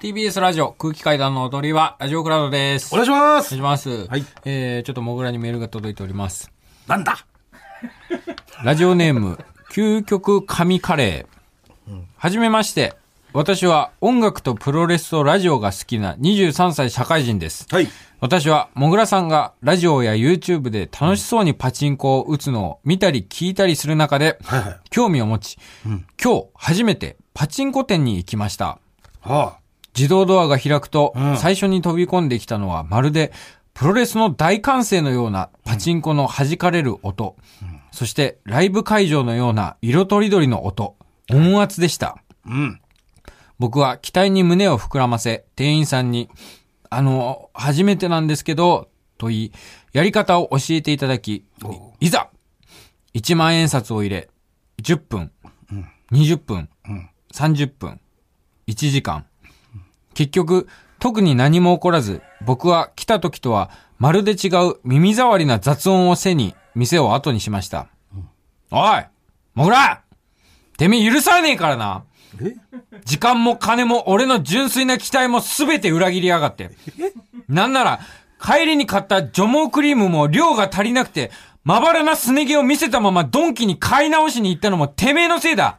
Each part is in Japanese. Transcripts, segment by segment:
TBS ラジオ空気階段の踊りは、ラジオクラウドです。お願いしまおす願いします。はいえー、ちょっとモグラにメールが届いております。なんだ？ラジオネーム、究極神カレー。はじめまして。私は音楽とプロレスとラジオが好きな23歳社会人です。はい。私は、もぐらさんがラジオや YouTube で楽しそうにパチンコを打つのを見たり聞いたりする中で、はいはい。興味を持ち、今日初めてパチンコ店に行きました。は自動ドアが開くと、うん最初に飛び込んできたのはまるでプロレスの大歓声のようなパチンコの弾かれる音、そしてライブ会場のような色とりどりの音、音圧でした。あ。うん。僕は期待に胸を膨らませ、店員さんに、あの、初めてなんですけど、と言い、やり方を教えていただき、おいざ !1 万円札を入れ、10分、20分、ん30分、1時間。結局、特に何も起こらず、僕は来た時とはまるで違う耳障りな雑音を背に店を後にしました。おいもぐらてめえ許さねえからな。え？時間も金も俺の純粋な期待も全て裏切りやがって。なんなら、帰りに買った除毛クリームも量が足りなくて、まばらなすね毛を見せたままドンキに買い直しに行ったのもてめえのせいだ。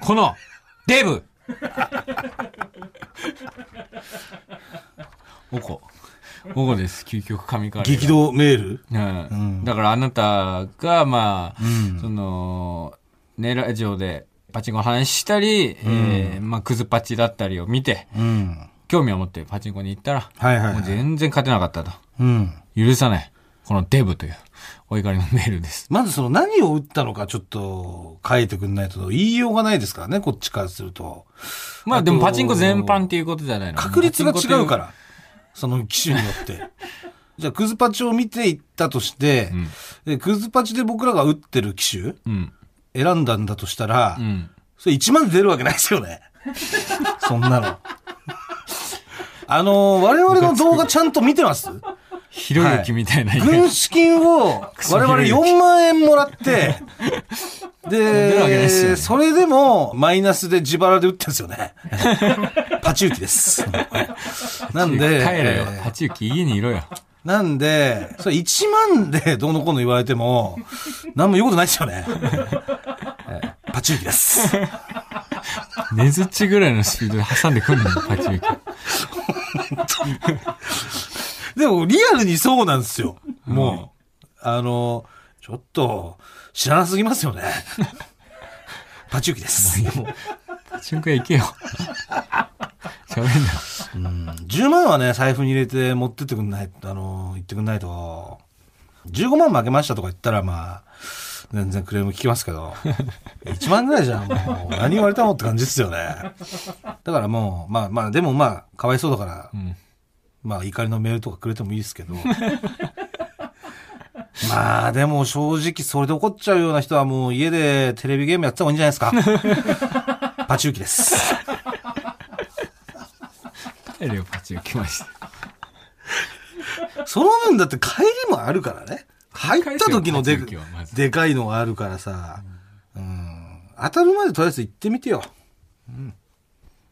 この、デブおこ。おこです。究極神カレーが。激動メール？うん。だからあなたが、まあ、うんその、ね、ラジオでパチンコの話したり、えーまあ、クズパチだったりを見て、うん。興味を持ってパチンコに行ったら、はいはいはいもう全然勝てなかったと。うん。許さない。このデブという、お怒りのメールです。まずその何を打ったのかちょっと書いてくんないと言いようがないですからね、こっちからすると。まあでもパチンコ全般っていうことじゃないの。確率が違うかパら。その機種によって。じゃあ、クズパチを見ていったとして、んで。でクズパチで僕らが打ってる機種うん。選んだんだとしたら、うん。それ1万で出るわけないですよね。そんなの。あのー我々の動画ちゃんと見てます？ひろゆきみたいな言い方軍資金を 我々4万円もらって、で、ねそれでもマイナスで自腹で打ってるんですよね。パチ打ちです。なんで、帰れよえ。ーパチユキ家にいろよ。なんで、それ1万でどうのこうの言われても、何も言うことないですよね。えーパチ打ちです。ねづっちぐらいのスピードで挟んでくんのパチユキ。でも、リアルにそうなんですよ。もう、あの、ちょっと、知らなすぎますよね。パチ打ちです。パチンコ屋行けよ。喋んな。10万はね、財布に入れて持ってってくんない、あの、言ってくんないと、15万負けましたとか言ったら、まあ、全然クレーム聞きますけど、1万ぐらいじゃん、もう、何言われたのって感じですよね。だからもう、まあまあ、でもまあ、かわいそうだから、んまあ、怒りのメールとかくれてもいいですけど、まあ、でも正直それで怒っちゃうような人はもう家でテレビゲームやってた方がいいんじゃないですか。パチューキです。帰れよ、パチユキまして。その分だって帰りもあるからね。入った時のででかいのがあるからさ、うん、当たるまでとりあえず行ってみてよ。うん、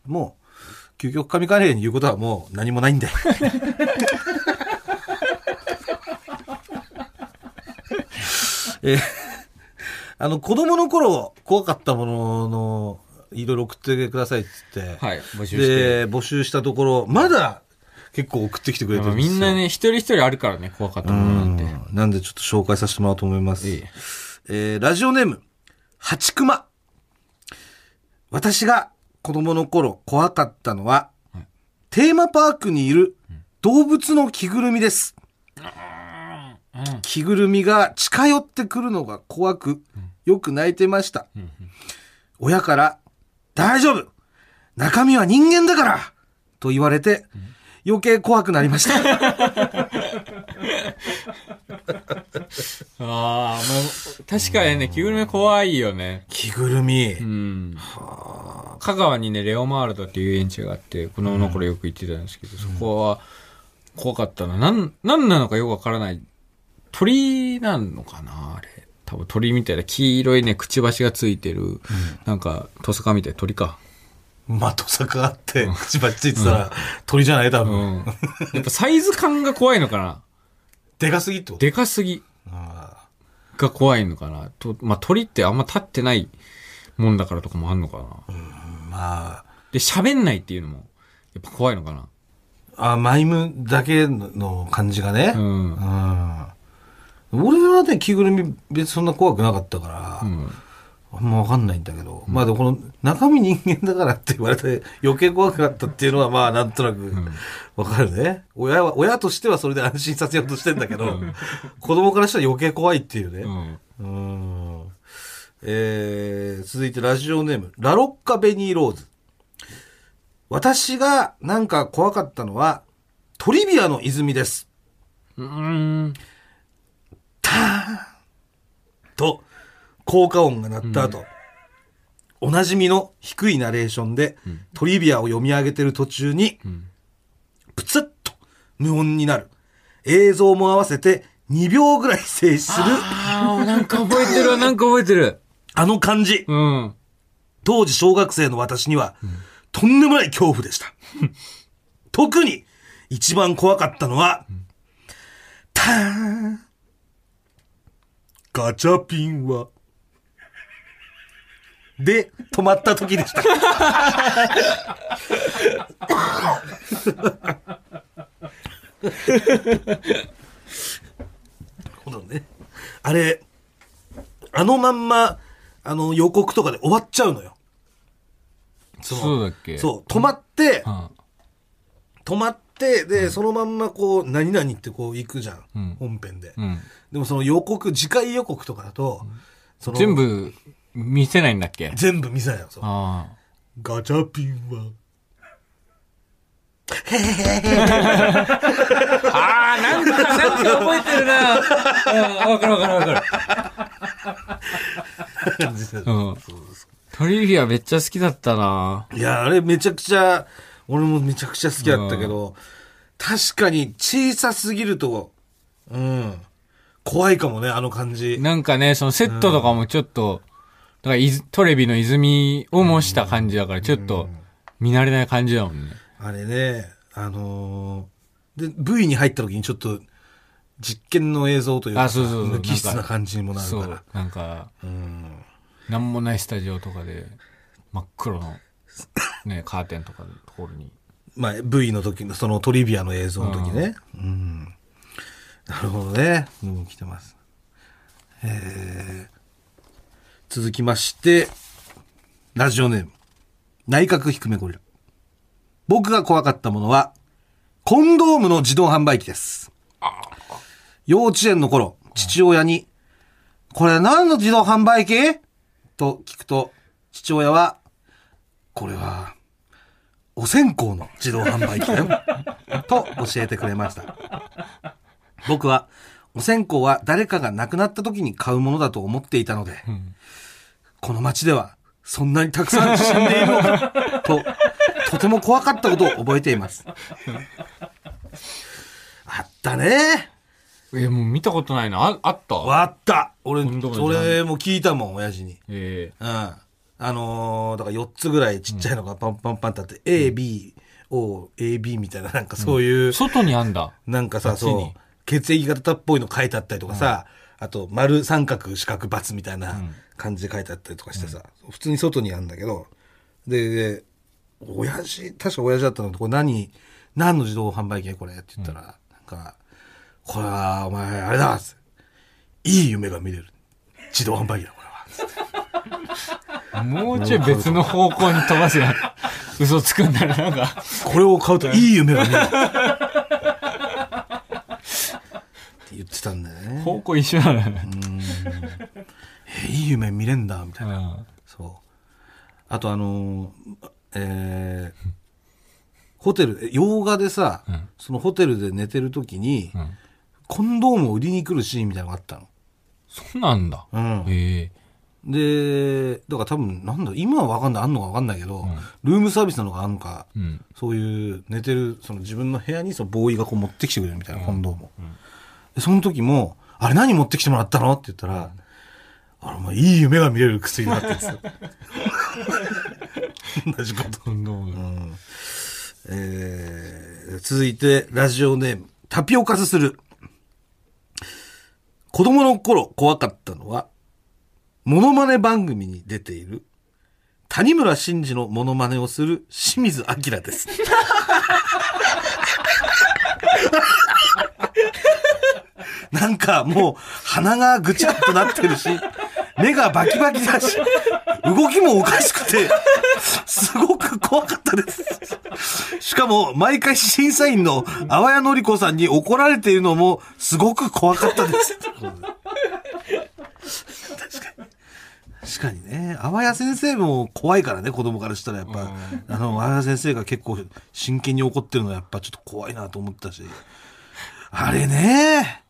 もう、究極神カレーに言うことはもう何もないんで。えーあの、子供の頃怖かったものの、いろいろ送ってくださいっつって、はい、募集。で、募集したところ、まだ結構送ってきてくれてるんですよ。みんなね、一人一人あるからね、怖かったものなんて。うんなんでちょっと紹介させてもらおうと思います。いいえーラジオネーム、ハチクマ。私が子供の頃怖かったのは、テーマパークにいる動物の着ぐるみです。着ぐるみが近寄ってくるのが怖く、よく泣いてました。親から、大丈夫中身は人間だからと言われて、余計怖くなりました。ああ、まあ、確かにね、着ぐるみ怖いよね。着ぐるみ。うん。香川にね、レオマールドっていう遊園地があって、子供の頃よく行ってたんですけど、そこは怖かったな。なん、なんなのかよくわからない。鳥なのかなあれ。多分鳥みたいな黄色いね、くちばしがついてる、なんか、トサカみたいな鳥か。的坂があって、くちばしついてたら、鳥じゃない多う分。ん。やっぱサイズ感が怖いのかなでかすぎってことでかすぎあが怖いのかなと、まあ、鳥ってあんま立ってないもんだからとかもあんのかなーまあ、で、喋んないっていうのも、やっぱ怖いのかな？あ、マイムだけの感じがね。ううん。ん。俺はね、着ぐるみ別にそんな怖くなかったから、うん。あんまわかんないんだけど、まあでもこの中身人間だからって言われて余計怖くなったっていうのはまあなんとなくわかるね。親は、親としてはそれで安心させようとしてんだけど、子供からしたら余計怖いっていうね。うん。うん。えー、続いてラジオネーム、ラロッカベニーローズ。私がなんか怖かったのは、トリビアの泉です。うん。と、効果音が鳴った後、おなじみの低いナレーションで、トリビアを読み上げてる途中に、んプツッと無音になる。映像も合わせて2秒ぐらい静止する、ああ、なんか覚えてるわ、なんか覚えてる。あの感じ。うん。当時小学生の私には、とんでもない恐怖でした。特に、一番怖かったのは、ターン。ガチャピンは、で、止まった時でした。ほどね。あれ、あのまんま、あの予告とかで終わっちゃうのよ。そのそうだっけ？そう、止まって、あ止まって、で、そのまんまこう、何々ってこう行くじゃん。うん本編で。うん。でもその予告、次回予告とかだと、その全部見せないんだっけ？全部見せないよ。そうあガチャピンは。あ。ああ、なんか、なんか覚えてるな。うん、わかるわかるわかる。うん。トリビアめっちゃ好きだったないや、あれめちゃくちゃ、俺もめちゃくちゃ好きだったけど、確かに小さすぎると、うん、怖いかもね、あの感じ。なんかね、そのセットとかもちょっと、だからトレビの泉を模した感じだから、ちょっと見慣れない感じだもんね。あれね、あのーで、V に入った時にちょっと、実験の映像というか、あそうそうそう無機質な感じにもなるそうから。。なんか、うん。なんもないスタジオとかで、真っ黒の、ね、カーテンとかのところに。まあ、V の時の、そのトリビアの映像の時ね。うん。なるほどね。うん、来てます。えー、続きまして、ラジオネーム。内閣低めゴリラ。僕が怖かったものは、コンドームの自動販売機です。幼稚園の頃、父親に、これ何の自動販売機？と聞くと、父親は、これは、お線香の自動販売機だよ。と教えてくれました。僕は、お線香は誰かが亡くなった時に買うものだと思っていたので、この街ではそんなにたくさん死んでいるのか、と、とても怖かったことを覚えています。あったね。え、もう見たことないな。あ、あった？あった。俺、今度はそれも聞いたもん、親父に。えうん。あのーだから4つぐらいちっちゃいのがパンパンパンってあって、A、B、O、A、B みたいな、なんかそういう、え外にあんだ。なんかさ、こっちに。そう、血液型っぽいの書いてあったりとかさ、あと、丸、三角、四角、×みたいな感じで書いてあったりとかしてさ、普通に外にあるんだけど、で、で親父、確か親父だったのこれ何、何の自動販売機これって言ったら、なんか、これは、お前、あれだいい夢が見れる。自動販売機だ、これは。もうちょい別の方向に飛ばすや嘘つくんだな、なんか。これを買うといい夢が見れる。って言ってたんだよね。方向一緒なのね。えいい夢見れんだ、みたいな。うんそう。あとあのーえーホテル、洋画でさ、んそのホテルで寝てる時に、うん。コンドームを売りに来るシーンみたいなのがあったの。そうなんだ。うん。ええで、だから多分、なんだ、今はわかんない、あんのかわかんないけど、んルームサービスなのかあんのか、うん。そういう寝てる、その自分の部屋にそのボーイがこう持ってきてくれるみたいな、コンドームを。で、その時も、あれ何持ってきてもらったのって言ったら、あれ、お前いい夢が見れる薬だって言ってた。同じこと。そんなもんうんえー続いて、ラジオネーム、タピオカスする。子供の頃怖かったのは、モノマネ番組に出ている、谷村新司のモノマネをする清水明です。なんかもう鼻がぐちゃっとなってるし、目がバキバキだし、動きもおかしくて、すごく怖かったです。しかも、毎回審査員の淡谷のり子さんに怒られているのも、すごく怖かったです。確かに。確かにね。淡谷先生も怖いからね、子供からしたらやっぱ、あの、淡谷先生が結構真剣に怒ってるのはやっぱちょっと怖いなと思ったし。あれね。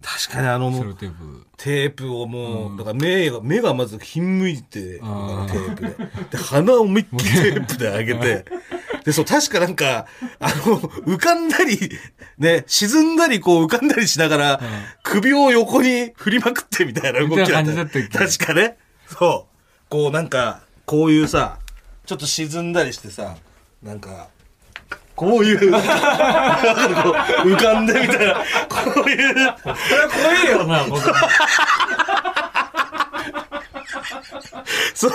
確かにあの、テープ。テープをもう、だから目が、目がまずひんむいて、テあーープで。で、鼻を思いっきりテープで上げて、で、そう、確かなんか、あの、浮かんだり、ね、沈んだり、こう浮かんだりしながら、首を横に振りまくってみたいな動きだったっけ？確かね。そう。こうなんか、こういうさ、ちょっと沈んだりしてさ、なんか、こういう、なんかこう浮かんでみたいな、こういう、これは怖いよな、僕。そう、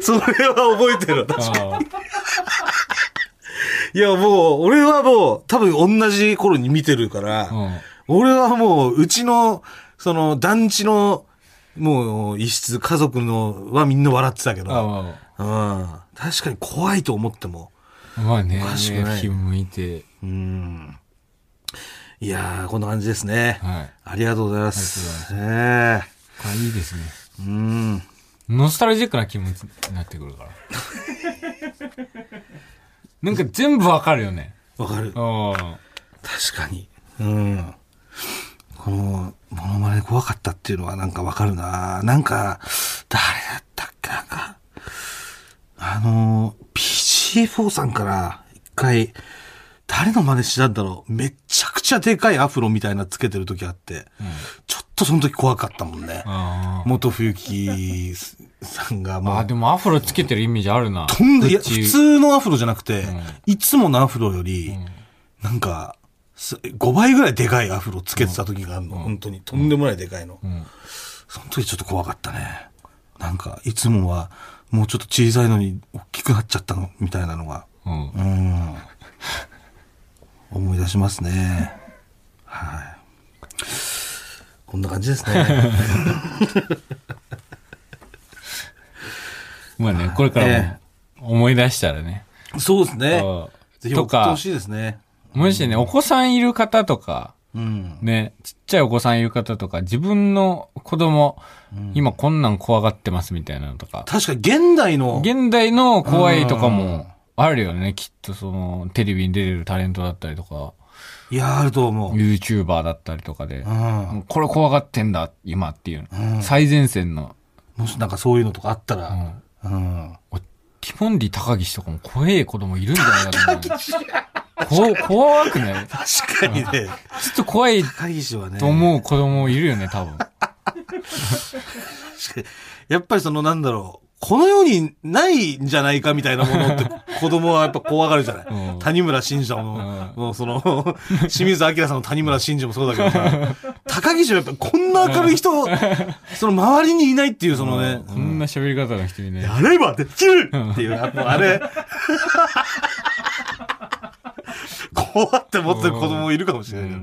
それは覚えてる、確かに。あいや、もう、俺はもう、多分同じ頃に見てるから、うん。俺はもう、うちの、その、団地の、もう、一室、家族のはみんな笑ってたけど、あ。うん、確かに怖いと思っても、まあね、おかしくない気向いて。うん。いやー、こんな感じですね。はい。ありがとうございます。えこれいいですね。えうん。ノスタルジックな気持ちになってくるから。なんか全部わかるよね。わかる。あ確かに。うん。この、モノマネ怖かったっていうのはなんかわかるななんか、誰だったっけなんか、あの、PG4 さんから一回、誰の真似したんだろうめっちゃくちゃでかいアフロみたいなつけてる時あって、ちょっとその時怖かったもんね。あ。元冬木さんがもう、あ、でもアフロつけてるイメージあるな。とんで、いや、普通のアフロじゃなくて、んいつものアフロより、なんか、す5倍ぐらいでかいアフロつけてた時があるの、本当に。とんでもないでかいの。んその時ちょっと怖かったね。なんか、いつもは、もうちょっと小さいのに大きくなっちゃったの、みたいなのが。うん。うん。思い出しますね。はい。こんな感じですね。まあね、これからえも思い出したらね。そうですね。あぜひとか送ってほしいですね。もしね、お子さんいる方とか、うん。ね、ちっちゃいお子さんいる方とか、自分の子供、今こんなん怖がってますみたいなのとか、確かに現代の、現代の怖いとかもあるよね、きっとその、テレビに出れるタレントだったりとか、いや、あると思う。YouTuber だったりとかで、うん。これ怖がってんだ、今っていうの。最前線の、もしなんかそういうのとかあったら、うん。おティモンディ高岸とかも怖い子供いるんじゃないかと思う。こ怖くない？確かにね、ちょっと怖いと思う子供いるよね、多分。やっぱりそのなんだろう、この世にないんじゃないかみたいなものって 子供はやっぱ怖がるじゃない。うん。谷村新司も、もうその、清水明さんの谷村新司もそうだけどさ、高岸はやっぱこんな明るい人、その周りにいないっていうそのね、こんな喋り方の人にね。やればできるっていう、やっぱあれ、怖って思ってる子供いるかもしれないけど。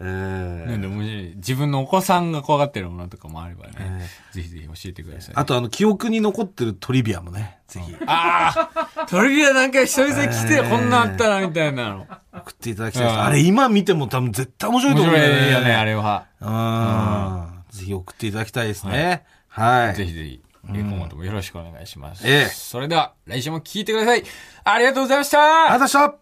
えーなんで、もし自分のお子さんが怖がってるものとかもあればね、ぜひぜひ教えてください。あとあの、記憶に残ってるトリビアもね、ぜひああトリビアなんか久々に来て、えーこんなあったな、みたいなの。送っていただきたいです。うんあれ今見ても多分絶対面白いと面思うよね。白いよね、あれは。うん。ぜひ送っていただきたいですね。はい。ぜひぜひ、えー今後ともよろしくお願いします。ええそれでは、来週も聞いてください。ありがとうございましありたがとうございました